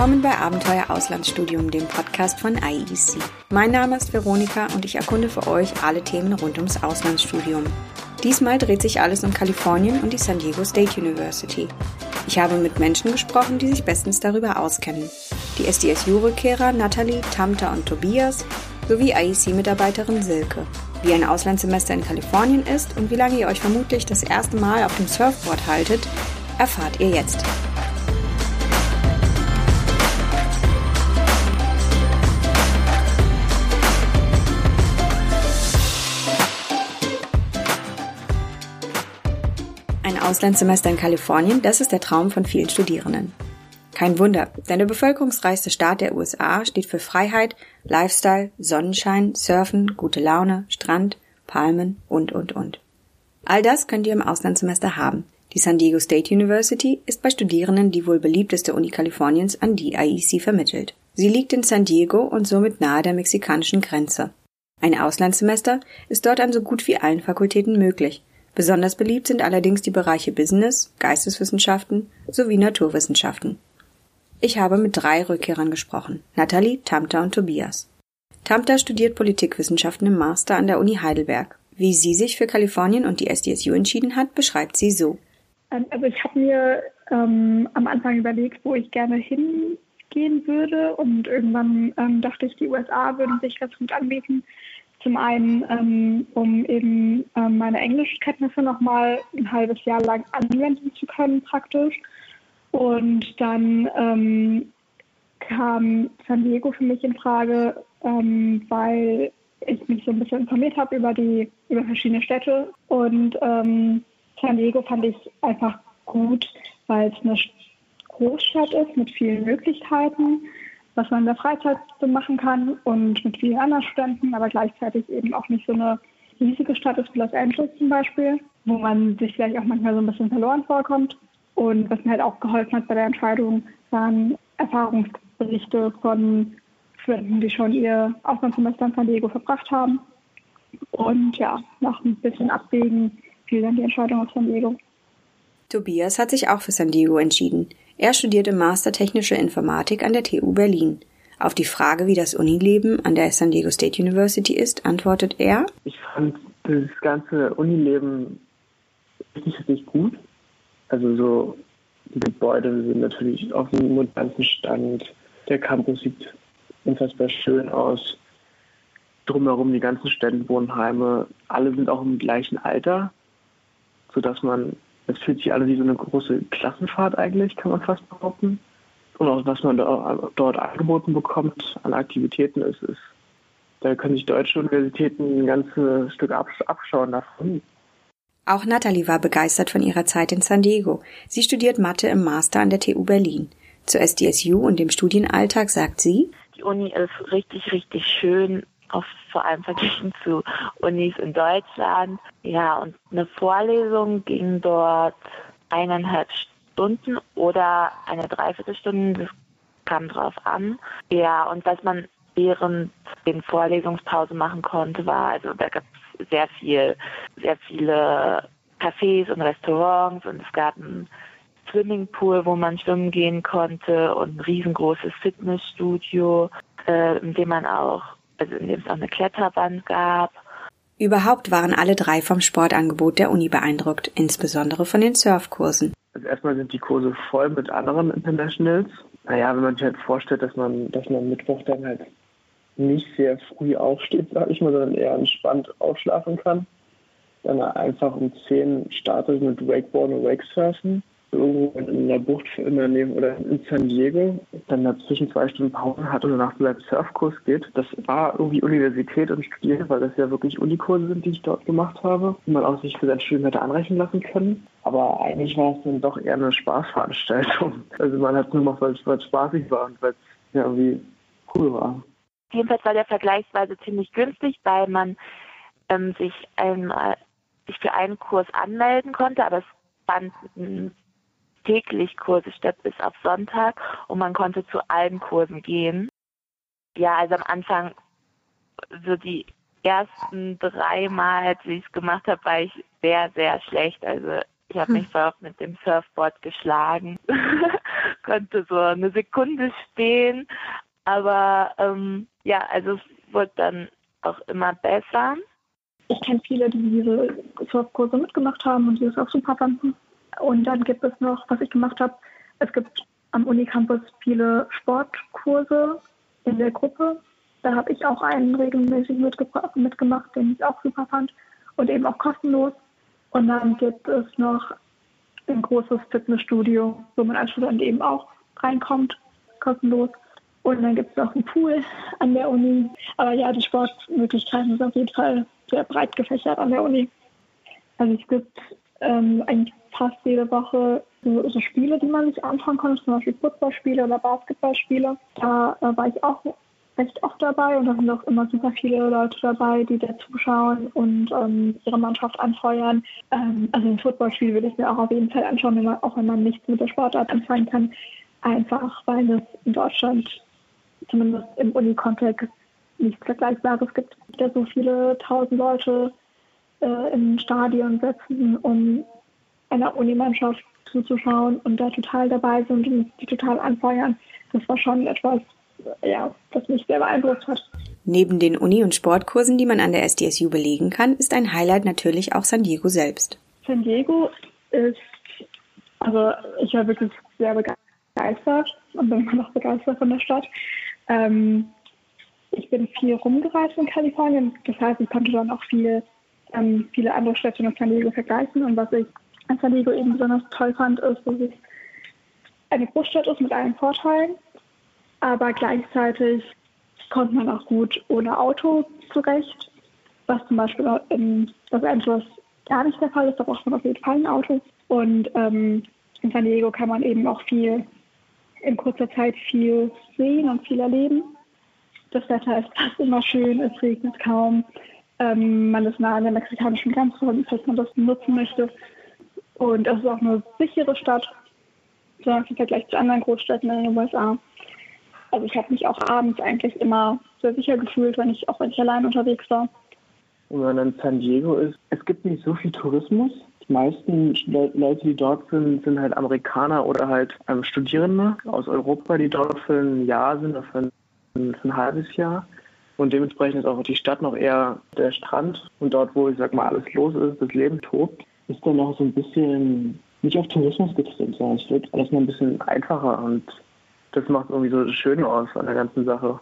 Willkommen bei Abenteuer Auslandsstudium, dem Podcast von IEC. Mein Name ist Veronika und ich erkunde für euch alle Themen rund ums Auslandsstudium. Diesmal dreht sich alles um Kalifornien und die San Diego State University. Ich habe mit Menschen gesprochen, die sich bestens darüber auskennen. Die SDSU-Rückkehrer Natalie, Tamta und Tobias sowie IEC-Mitarbeiterin Silke. Wie ein Auslandssemester in Kalifornien ist und wie lange ihr euch vermutlich das erste Mal auf dem Surfboard haltet, erfahrt ihr jetzt. Auslandssemester in Kalifornien, das ist der Traum von vielen Studierenden. Kein Wunder, denn der bevölkerungsreichste Staat der USA steht für Freiheit, Lifestyle, Sonnenschein, Surfen, gute Laune, Strand, Palmen und, und, und. All das könnt ihr im Auslandssemester haben. Die San Diego State University ist bei Studierenden die wohl beliebteste Uni Kaliforniens, an die IEC vermittelt. Sie liegt in San Diego und somit nahe der mexikanischen Grenze. Ein Auslandssemester ist dort an so gut wie allen Fakultäten möglich, Besonders beliebt sind allerdings die Bereiche Business, Geisteswissenschaften sowie Naturwissenschaften. Ich habe mit drei Rückkehrern gesprochen, Nathalie, Tamta und Tobias. Tamta studiert Politikwissenschaften im Master an der Uni Heidelberg. Wie sie sich für Kalifornien und die SDSU entschieden hat, beschreibt sie so. Ähm, also ich habe mir ähm, am Anfang überlegt, wo ich gerne hingehen würde und irgendwann ähm, dachte ich, die USA würden sich ganz gut anbieten. Zum einen, ähm, um eben ähm, meine Englischkenntnisse nochmal ein halbes Jahr lang anwenden zu können, praktisch. Und dann ähm, kam San Diego für mich in Frage, ähm, weil ich mich so ein bisschen informiert habe über die über verschiedene Städte und ähm, San Diego fand ich einfach gut, weil es eine Großstadt ist mit vielen Möglichkeiten was man in der Freizeit so machen kann und mit vielen anderen Studenten, aber gleichzeitig eben auch nicht so eine riesige Stadt ist wie Los Angeles zum Beispiel, wo man sich vielleicht auch manchmal so ein bisschen verloren vorkommt. Und was mir halt auch geholfen hat bei der Entscheidung, waren Erfahrungsberichte von Studenten, die schon ihr Auslandssemester in San Diego verbracht haben. Und ja, nach ein bisschen Abwägen fiel dann die Entscheidung auf San Diego. Tobias hat sich auch für San Diego entschieden. Er studierte Master Technische Informatik an der TU Berlin. Auf die Frage, wie das Unileben an der San Diego State University ist, antwortet er: Ich fand das ganze Unileben richtig, richtig gut. Also so, die Gebäude sind natürlich auf einem modernen Stand. Der Campus sieht unfassbar schön aus. Drumherum die ganzen Studentenwohnheime. Alle sind auch im gleichen Alter, sodass man es fühlt sich alle wie so eine große Klassenfahrt eigentlich, kann man fast behaupten. Und auch was man dort angeboten bekommt an Aktivitäten ist, ist da können sich deutsche Universitäten ein ganzes Stück abschauen davon. Auch Natalie war begeistert von ihrer Zeit in San Diego. Sie studiert Mathe im Master an der TU Berlin. Zur SDSU und dem Studienalltag sagt sie, die Uni ist richtig, richtig schön oft vor allem verglichen zu Unis in Deutschland. Ja, und eine Vorlesung ging dort eineinhalb Stunden oder eine Dreiviertelstunde, das kam drauf an. Ja, und was man während den Vorlesungspausen machen konnte, war, also da gab es sehr viel, sehr viele Cafés und Restaurants und es gab einen Swimmingpool, wo man schwimmen gehen konnte und ein riesengroßes Fitnessstudio, äh, in dem man auch also in dem es auch eine Kletterwand gab. Überhaupt waren alle drei vom Sportangebot der Uni beeindruckt, insbesondere von den Surfkursen. Also erstmal sind die Kurse voll mit anderen Internationals. Naja, wenn man sich halt vorstellt, dass man, dass man Mittwoch dann halt nicht sehr früh aufsteht, sag ich mal, sondern eher entspannt aufschlafen kann. Dann einfach um 10 startet mit Wakeboarden und Wakesurfen irgendwo in der Bucht in der Nähe oder in San Diego, dann dazwischen zwei Stunden Pause hat und danach seinem Surfkurs geht. Das war irgendwie Universität und Studieren, weil das ja wirklich Unikurse sind, die ich dort gemacht habe, die man auch sich für sein Studium hätte anrechnen lassen können. Aber eigentlich war es dann doch eher eine Spaßveranstaltung. Also man hat es nur gemacht, weil es spaßig war und weil es ja irgendwie cool war. Jedenfalls war der vergleichsweise ziemlich günstig, weil man ähm, sich einmal sich für einen Kurs anmelden konnte, aber es fanden täglich Kurse statt bis auf Sonntag und man konnte zu allen Kursen gehen. Ja, also am Anfang so die ersten drei Mal, als ich es gemacht habe, war ich sehr, sehr schlecht. Also ich habe mich hm. voll mit dem Surfboard geschlagen konnte so eine Sekunde stehen. Aber ähm, ja, also es wurde dann auch immer besser. Ich kenne viele, die diese Surfkurse mitgemacht haben und die es auch super fanden. Und dann gibt es noch, was ich gemacht habe, es gibt am Unicampus viele Sportkurse in der Gruppe. Da habe ich auch einen regelmäßig mitgemacht, den ich auch super fand und eben auch kostenlos. Und dann gibt es noch ein großes Fitnessstudio, wo man als Student eben auch reinkommt, kostenlos. Und dann gibt es noch einen Pool an der Uni. Aber ja, die Sportmöglichkeiten sind auf jeden Fall sehr breit gefächert an der Uni. Also es gibt ähm, eigentlich fast jede Woche so, so, Spiele, die man sich anschauen konnte, zum Beispiel Fußballspiele oder Basketballspiele. Da äh, war ich auch recht oft dabei und da sind auch immer super viele Leute dabei, die da zuschauen und ähm, ihre Mannschaft anfeuern. Ähm, also ein Footballspiel würde ich mir auch auf jeden Fall anschauen, wenn man, auch wenn man nichts mit der Sportart anfangen kann. Einfach weil es in Deutschland, zumindest im Uni-Kontext, nichts Vergleichbares gibt. Da so viele tausend Leute äh, im Stadion setzen, um einer Unimannschaft zuzuschauen und da total dabei sind und die total anfeuern. Das war schon etwas, ja, das mich sehr beeindruckt hat. Neben den Uni- und Sportkursen, die man an der SDSU belegen kann, ist ein Highlight natürlich auch San Diego selbst. San Diego ist, also ich war wirklich sehr begeistert und bin immer noch begeistert von der Stadt. Ähm, ich bin viel rumgereist in Kalifornien, das heißt, ich konnte dann auch viel, ähm, viele andere Städte mit San Diego vergleichen und was ich an San Diego eben besonders toll fand, ist, dass es eine Großstadt ist mit allen Vorteilen aber gleichzeitig kommt man auch gut ohne Auto zurecht, was zum Beispiel in Los Angeles gar nicht der Fall ist. Da braucht man auf jeden Fall ein Auto. Und ähm, in San Diego kann man eben auch viel in kurzer Zeit viel sehen und viel erleben. Das Wetter ist fast immer schön, es regnet kaum. Ähm, man ist nah an der mexikanischen Grenze, falls man das nutzen möchte. Und es ist auch eine sichere Stadt, im Vergleich zu anderen Großstädten in den USA. Also ich habe mich auch abends eigentlich immer sehr sicher gefühlt, wenn ich, auch wenn ich allein unterwegs war. Und wenn man in San Diego ist, es gibt nicht so viel Tourismus. Die meisten Leute, die dort sind, sind halt Amerikaner oder halt ähm, Studierende aus Europa, die dort für ein Jahr sind oder für ein, für ein halbes Jahr. Und dementsprechend ist auch die Stadt noch eher der Strand. Und dort, wo ich sag mal alles los ist, das Leben tobt, ist dann noch so ein bisschen nicht auf Tourismus getrimmt, sondern es wird alles noch ein bisschen einfacher und das macht irgendwie so schön aus an der ganzen Sache.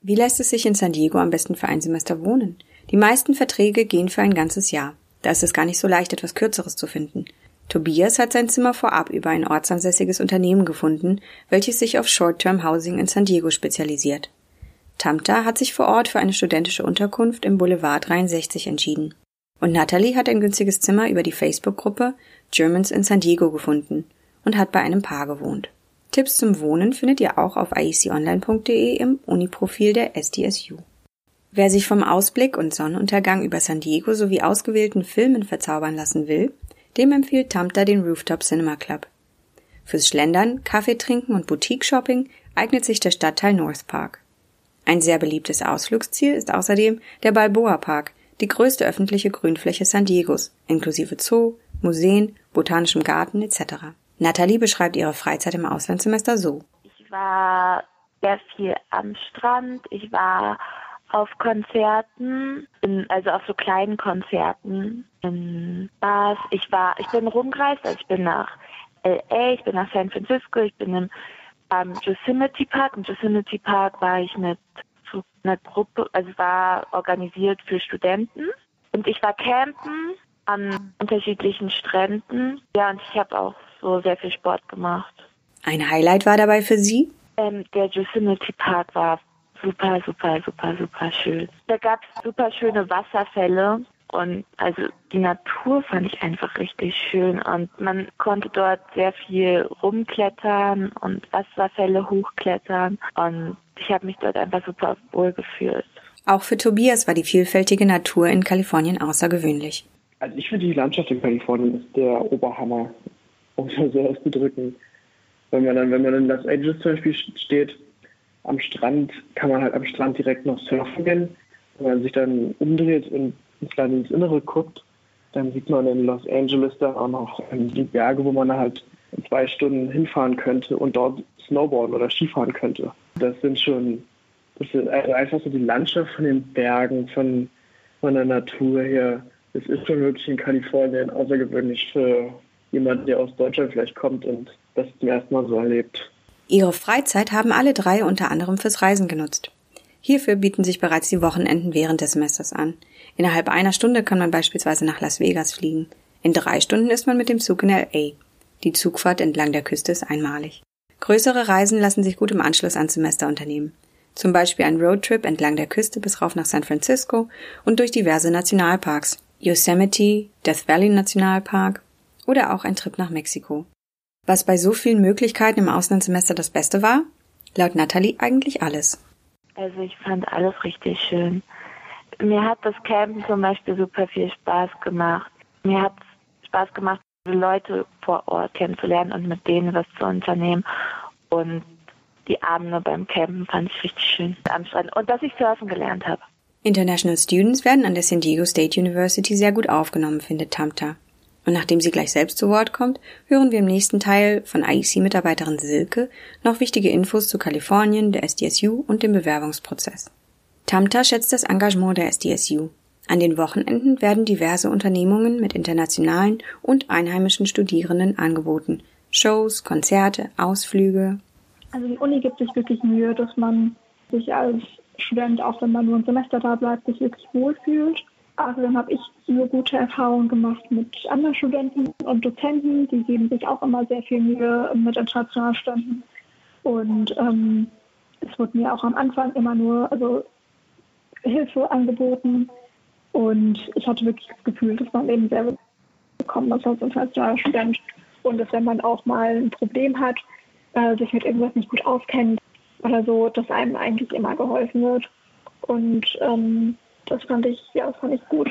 Wie lässt es sich in San Diego am besten für ein Semester wohnen? Die meisten Verträge gehen für ein ganzes Jahr. Da ist es gar nicht so leicht, etwas Kürzeres zu finden. Tobias hat sein Zimmer vorab über ein ortsansässiges Unternehmen gefunden, welches sich auf Short-Term Housing in San Diego spezialisiert. Tamta hat sich vor Ort für eine studentische Unterkunft im Boulevard 63 entschieden. Und Natalie hat ein günstiges Zimmer über die Facebook-Gruppe Germans in San Diego gefunden und hat bei einem Paar gewohnt. Tipps zum Wohnen findet ihr auch auf ieconline.de im Uniprofil der SDSU. Wer sich vom Ausblick und Sonnenuntergang über San Diego sowie ausgewählten Filmen verzaubern lassen will, dem empfiehlt Tamta den Rooftop Cinema Club. Fürs Schlendern, Kaffee trinken und Boutique-Shopping eignet sich der Stadtteil North Park. Ein sehr beliebtes Ausflugsziel ist außerdem der Balboa Park, die größte öffentliche Grünfläche San Diegos, inklusive Zoo, Museen, botanischem Garten etc. Nathalie beschreibt ihre Freizeit im Auslandssemester so. Ich war sehr viel am Strand. Ich war auf Konzerten, also auf so kleinen Konzerten in Bars. Ich war, ich bin rumgereist, also ich bin nach LA, ich bin nach San Francisco, ich bin im ähm, Yosemite Park. Im Yosemite Park war ich mit einer Gruppe, also war organisiert für Studenten. Und ich war campen an unterschiedlichen Stränden. Ja, und ich habe auch so sehr viel Sport gemacht. Ein Highlight war dabei für Sie? Ähm, der Yosemite Park war super, super, super, super schön. Da gab es super schöne Wasserfälle und also die Natur fand ich einfach richtig schön und man konnte dort sehr viel rumklettern und Wasserfälle hochklettern und ich habe mich dort einfach super wohl gefühlt. Auch für Tobias war die vielfältige Natur in Kalifornien außergewöhnlich. Also ich finde die Landschaft in Kalifornien ist der Oberhammer um es so auszudrücken. Wenn man dann, wenn man in Los Angeles zum Beispiel steht, am Strand, kann man halt am Strand direkt noch surfen gehen. Wenn man sich dann umdreht und ins Land ins Innere guckt, dann sieht man in Los Angeles dann auch noch die Berge, wo man halt in zwei Stunden hinfahren könnte und dort Snowboarden oder Skifahren könnte. Das sind schon, das sind also einfach so die Landschaft von den Bergen, von, von der Natur her. Es ist schon wirklich in Kalifornien außergewöhnlich für jemanden, der aus Deutschland vielleicht kommt und das zum ersten Mal so erlebt. Ihre Freizeit haben alle drei unter anderem fürs Reisen genutzt. Hierfür bieten sich bereits die Wochenenden während des Semesters an. Innerhalb einer Stunde kann man beispielsweise nach Las Vegas fliegen. In drei Stunden ist man mit dem Zug in LA. Die Zugfahrt entlang der Küste ist einmalig. Größere Reisen lassen sich gut im Anschluss an Semester unternehmen. Zum Beispiel ein Roadtrip entlang der Küste bis rauf nach San Francisco und durch diverse Nationalparks. Yosemite, Death Valley Nationalpark oder auch ein Trip nach Mexiko. Was bei so vielen Möglichkeiten im Auslandssemester das Beste war? Laut Natalie eigentlich alles. Also ich fand alles richtig schön. Mir hat das Campen zum Beispiel super viel Spaß gemacht. Mir hat Spaß gemacht, Leute vor Ort kennenzulernen und mit denen was zu unternehmen. Und die Abende beim Campen fand ich richtig schön am Strand. Und dass ich surfen gelernt habe. International Students werden an der San Diego State University sehr gut aufgenommen, findet Tamta. Und nachdem sie gleich selbst zu Wort kommt, hören wir im nächsten Teil von IEC-Mitarbeiterin Silke noch wichtige Infos zu Kalifornien, der SDSU und dem Bewerbungsprozess. Tamta schätzt das Engagement der SDSU. An den Wochenenden werden diverse Unternehmungen mit internationalen und einheimischen Studierenden angeboten. Shows, Konzerte, Ausflüge. Also die Uni gibt sich wirklich Mühe, dass man sich als Student, auch wenn man nur ein Semester da bleibt, sich wirklich wohlfühlt. Außerdem habe ich nur gute Erfahrungen gemacht mit anderen Studenten und Dozenten. Die geben sich auch immer sehr viel Mühe mit internationalen Studenten. Und ähm, es wurde mir auch am Anfang immer nur also Hilfe angeboten. Und ich hatte wirklich das Gefühl, dass man eben sehr bekommen ist als internationaler Student. Und dass wenn man auch mal ein Problem hat, äh, sich mit irgendwas nicht gut auskennt oder so, dass einem eigentlich immer geholfen wird. Und ähm, das fand ich, ja, das fand ich gut.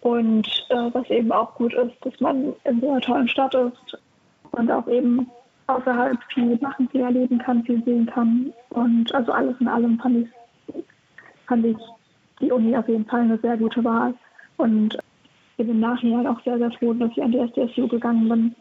Und äh, was eben auch gut ist, dass man in so einer tollen Stadt ist und auch eben außerhalb viel machen, viel erleben kann, viel sehen kann. Und also alles in allem fand ich, fand ich die Uni auf jeden Fall eine sehr gute Wahl. Und bin im Nachhinein auch sehr, sehr froh, dass ich an die SDSU gegangen bin.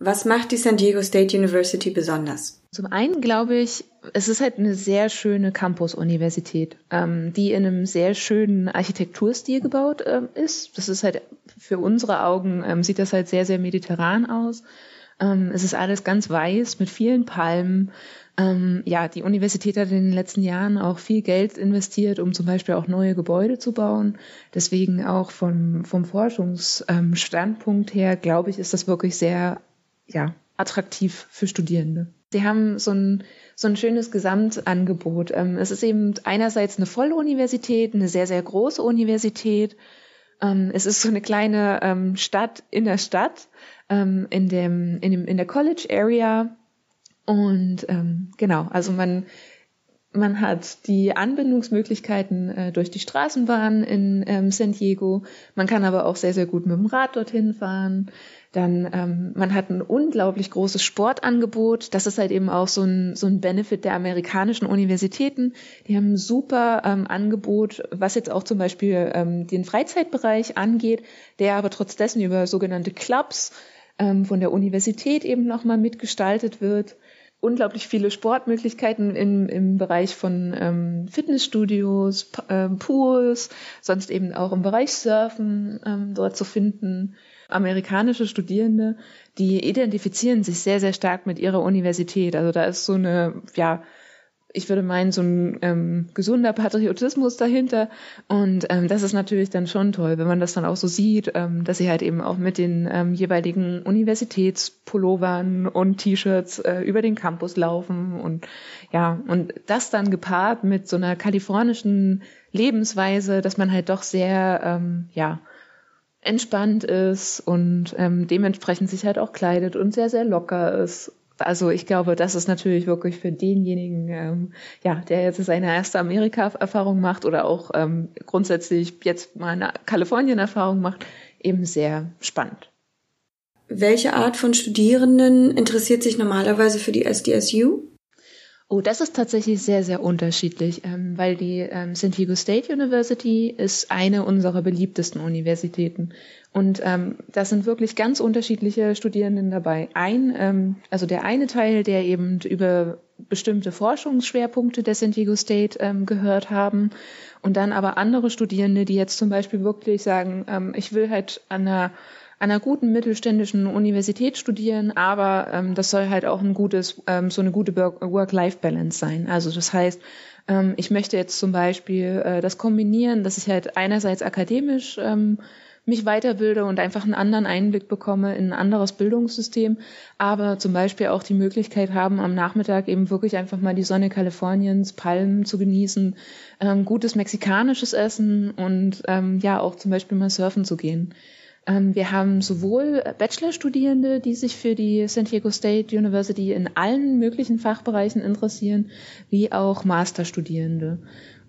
Was macht die San Diego State University besonders? Zum einen glaube ich, es ist halt eine sehr schöne Campus-Universität, ähm, die in einem sehr schönen Architekturstil gebaut ähm, ist. Das ist halt für unsere Augen, ähm, sieht das halt sehr, sehr mediterran aus. Ähm, es ist alles ganz weiß mit vielen Palmen. Ähm, ja, die Universität hat in den letzten Jahren auch viel Geld investiert, um zum Beispiel auch neue Gebäude zu bauen. Deswegen auch vom, vom Forschungsstandpunkt her, glaube ich, ist das wirklich sehr ja, attraktiv für Studierende. Sie haben so ein, so ein schönes Gesamtangebot. Ähm, es ist eben einerseits eine Volluniversität, eine sehr, sehr große Universität. Ähm, es ist so eine kleine ähm, Stadt in der Stadt, in, dem, in, dem, in der College Area. Und genau, also man, man hat die Anbindungsmöglichkeiten äh, durch die Straßenbahn in San Diego. Man kann aber auch sehr, sehr gut mit dem Rad dorthin fahren. Dann ähm, man hat ein unglaublich großes Sportangebot. Das ist halt eben auch so ein, so ein Benefit der amerikanischen Universitäten. Die haben ein super ähm, Angebot, was jetzt auch zum Beispiel ähm, den Freizeitbereich angeht, der aber trotz dessen über sogenannte Clubs ähm, von der Universität eben nochmal mitgestaltet wird unglaublich viele Sportmöglichkeiten im, im Bereich von ähm, Fitnessstudios, P äh, Pools, sonst eben auch im Bereich Surfen ähm, dort zu finden amerikanische Studierende, die identifizieren sich sehr, sehr stark mit ihrer Universität. Also da ist so eine, ja, ich würde meinen, so ein ähm, gesunder Patriotismus dahinter. Und ähm, das ist natürlich dann schon toll, wenn man das dann auch so sieht, ähm, dass sie halt eben auch mit den ähm, jeweiligen Universitätspullovern und T-Shirts äh, über den Campus laufen. Und ja, und das dann gepaart mit so einer kalifornischen Lebensweise, dass man halt doch sehr, ähm, ja, entspannt ist und ähm, dementsprechend sich halt auch kleidet und sehr, sehr locker ist. Also ich glaube, das ist natürlich wirklich für denjenigen, ähm, ja, der jetzt seine erste Amerika-Erfahrung macht oder auch ähm, grundsätzlich jetzt mal eine Kalifornien-Erfahrung macht, eben sehr spannend. Welche Art von Studierenden interessiert sich normalerweise für die SDSU? Oh, das ist tatsächlich sehr, sehr unterschiedlich, ähm, weil die ähm, San Diego State University ist eine unserer beliebtesten Universitäten. Und ähm, da sind wirklich ganz unterschiedliche Studierenden dabei. Ein, ähm, also der eine Teil, der eben über bestimmte Forschungsschwerpunkte der San Diego State ähm, gehört haben. Und dann aber andere Studierende, die jetzt zum Beispiel wirklich sagen, ähm, ich will halt an einer an einer guten mittelständischen Universität studieren, aber ähm, das soll halt auch ein gutes, ähm, so eine gute Work-Life-Balance sein. Also das heißt, ähm, ich möchte jetzt zum Beispiel äh, das kombinieren, dass ich halt einerseits akademisch ähm, mich weiterbilde und einfach einen anderen Einblick bekomme in ein anderes Bildungssystem, aber zum Beispiel auch die Möglichkeit haben, am Nachmittag eben wirklich einfach mal die Sonne Kaliforniens, Palmen zu genießen, ähm, gutes mexikanisches Essen und ähm, ja auch zum Beispiel mal surfen zu gehen. Ähm, wir haben sowohl Bachelorstudierende, die sich für die San Diego State University in allen möglichen Fachbereichen interessieren, wie auch Masterstudierende.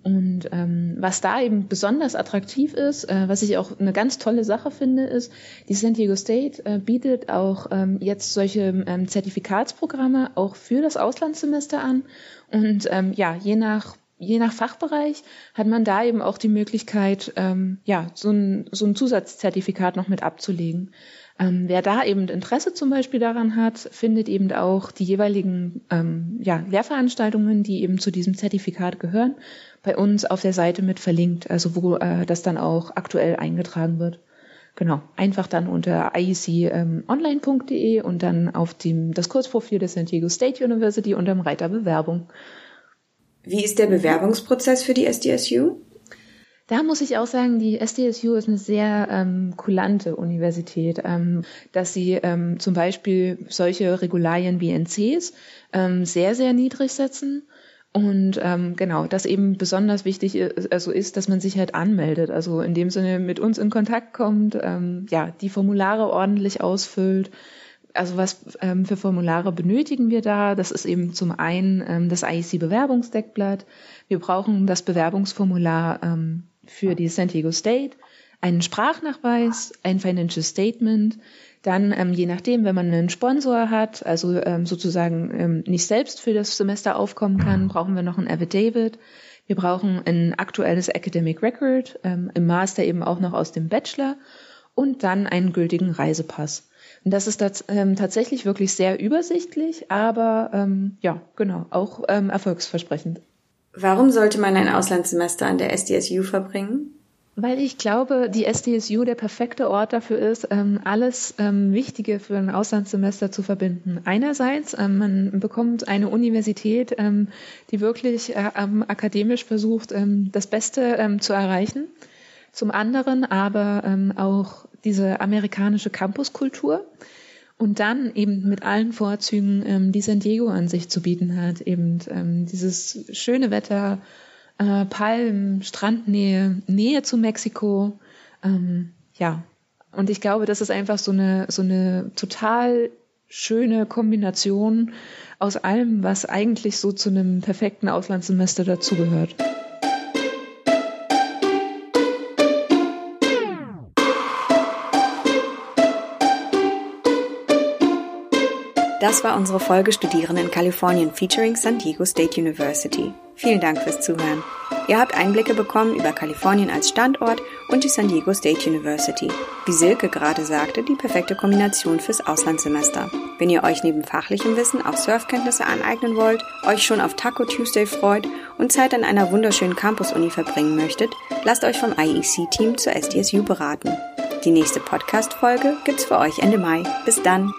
Und ähm, was da eben besonders attraktiv ist, äh, was ich auch eine ganz tolle Sache finde, ist, die San Diego State äh, bietet auch ähm, jetzt solche ähm, Zertifikatsprogramme auch für das Auslandssemester an. Und ähm, ja, je nach je nach Fachbereich hat man da eben auch die Möglichkeit, ähm, ja, so ein, so ein Zusatzzertifikat noch mit abzulegen. Ähm, wer da eben Interesse zum Beispiel daran hat, findet eben auch die jeweiligen ähm, ja, Lehrveranstaltungen, die eben zu diesem Zertifikat gehören, bei uns auf der Seite mit verlinkt, also wo äh, das dann auch aktuell eingetragen wird. Genau, einfach dann unter ieconline.de ähm, und dann auf dem, das Kurzprofil der San Diego State University unter dem Reiter Bewerbung. Wie ist der Bewerbungsprozess für die SDSU? Da muss ich auch sagen, die SDSU ist eine sehr ähm, kulante Universität, ähm, dass sie ähm, zum Beispiel solche Regularien wie NCs ähm, sehr, sehr niedrig setzen. Und ähm, genau, das eben besonders wichtig ist, also ist, dass man sich halt anmeldet, also in dem Sinne mit uns in Kontakt kommt, ähm, ja, die Formulare ordentlich ausfüllt, also was ähm, für Formulare benötigen wir da? Das ist eben zum einen ähm, das IEC-Bewerbungsdeckblatt. Wir brauchen das Bewerbungsformular ähm, für die San Diego State, einen Sprachnachweis, ein Financial Statement, dann ähm, je nachdem, wenn man einen Sponsor hat, also ähm, sozusagen ähm, nicht selbst für das Semester aufkommen kann, brauchen wir noch ein Affidavit. Wir brauchen ein aktuelles Academic Record, im Master eben auch noch aus dem Bachelor und dann einen gültigen Reisepass. Und das ist das, ähm, tatsächlich wirklich sehr übersichtlich, aber ähm, ja, genau, auch ähm, erfolgsversprechend. Warum sollte man ein Auslandssemester an der SDSU verbringen? Weil ich glaube, die SDSU der perfekte Ort dafür ist, ähm, alles ähm, Wichtige für ein Auslandssemester zu verbinden. Einerseits, ähm, man bekommt eine Universität, die wirklich äh, akademisch versucht, das Beste zu erreichen. Zum anderen aber auch diese amerikanische Campuskultur und dann eben mit allen Vorzügen, ähm, die San Diego an sich zu bieten hat. Eben ähm, dieses schöne Wetter, äh, Palmen, Strandnähe, Nähe zu Mexiko. Ähm, ja, und ich glaube, das ist einfach so eine, so eine total schöne Kombination aus allem, was eigentlich so zu einem perfekten Auslandssemester dazugehört. Das war unsere Folge Studieren in Kalifornien featuring San Diego State University. Vielen Dank fürs Zuhören. Ihr habt Einblicke bekommen über Kalifornien als Standort und die San Diego State University. Wie Silke gerade sagte, die perfekte Kombination fürs Auslandssemester. Wenn ihr euch neben fachlichem Wissen auch Surfkenntnisse aneignen wollt, euch schon auf Taco Tuesday freut und Zeit an einer wunderschönen Campus-Uni verbringen möchtet, lasst euch vom IEC-Team zur SDSU beraten. Die nächste Podcast-Folge gibt's für euch Ende Mai. Bis dann!